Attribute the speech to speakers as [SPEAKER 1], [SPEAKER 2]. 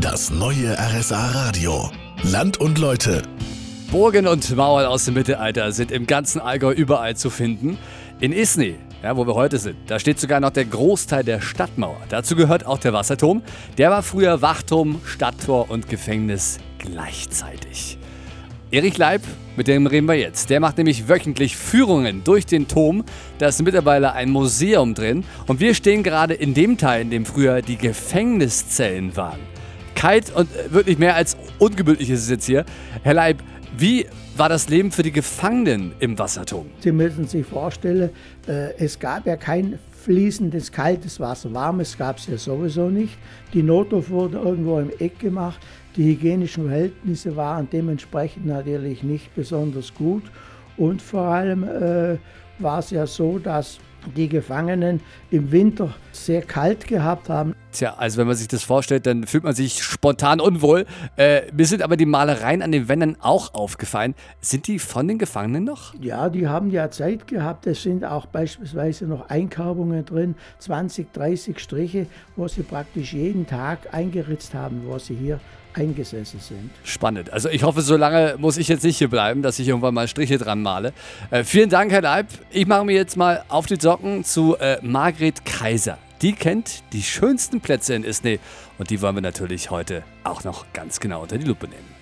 [SPEAKER 1] Das neue RSA Radio. Land und Leute.
[SPEAKER 2] Burgen und Mauern aus dem Mittelalter sind im ganzen Allgäu überall zu finden. In Isny, ja, wo wir heute sind, da steht sogar noch der Großteil der Stadtmauer. Dazu gehört auch der Wasserturm. Der war früher Wachturm, Stadttor und Gefängnis gleichzeitig. Erich Leib, mit dem reden wir jetzt. Der macht nämlich wöchentlich Führungen durch den Turm. Da ist mittlerweile ein Museum drin. Und wir stehen gerade in dem Teil, in dem früher die Gefängniszellen waren. Kalt und äh, wirklich mehr als ungemütlich ist es jetzt hier. Herr Leib, wie war das Leben für die Gefangenen im Wasserturm?
[SPEAKER 3] Sie müssen sich vorstellen, äh, es gab ja kein fließendes, kaltes Wasser. Warmes gab es ja sowieso nicht. Die Notdurft wurde irgendwo im Eck gemacht. Die hygienischen Verhältnisse waren dementsprechend natürlich nicht besonders gut. Und vor allem äh, war es ja so, dass die Gefangenen im Winter sehr kalt gehabt haben.
[SPEAKER 2] Tja, also wenn man sich das vorstellt, dann fühlt man sich spontan unwohl. Äh, mir sind aber die Malereien an den Wänden auch aufgefallen. Sind die von den Gefangenen noch?
[SPEAKER 3] Ja, die haben ja Zeit gehabt. Es sind auch beispielsweise noch Einkerbungen drin, 20, 30 Striche, wo sie praktisch jeden Tag eingeritzt haben, wo sie hier eingesessen sind.
[SPEAKER 2] Spannend. Also ich hoffe, so lange muss ich jetzt nicht hier bleiben, dass ich irgendwann mal Striche dran male. Äh, vielen Dank, Herr Leib. Ich mache mir jetzt mal auf die Socken zu äh, Margret Kaiser. Die kennt die schönsten Plätze in Isny und die wollen wir natürlich heute auch noch ganz genau unter die Lupe nehmen.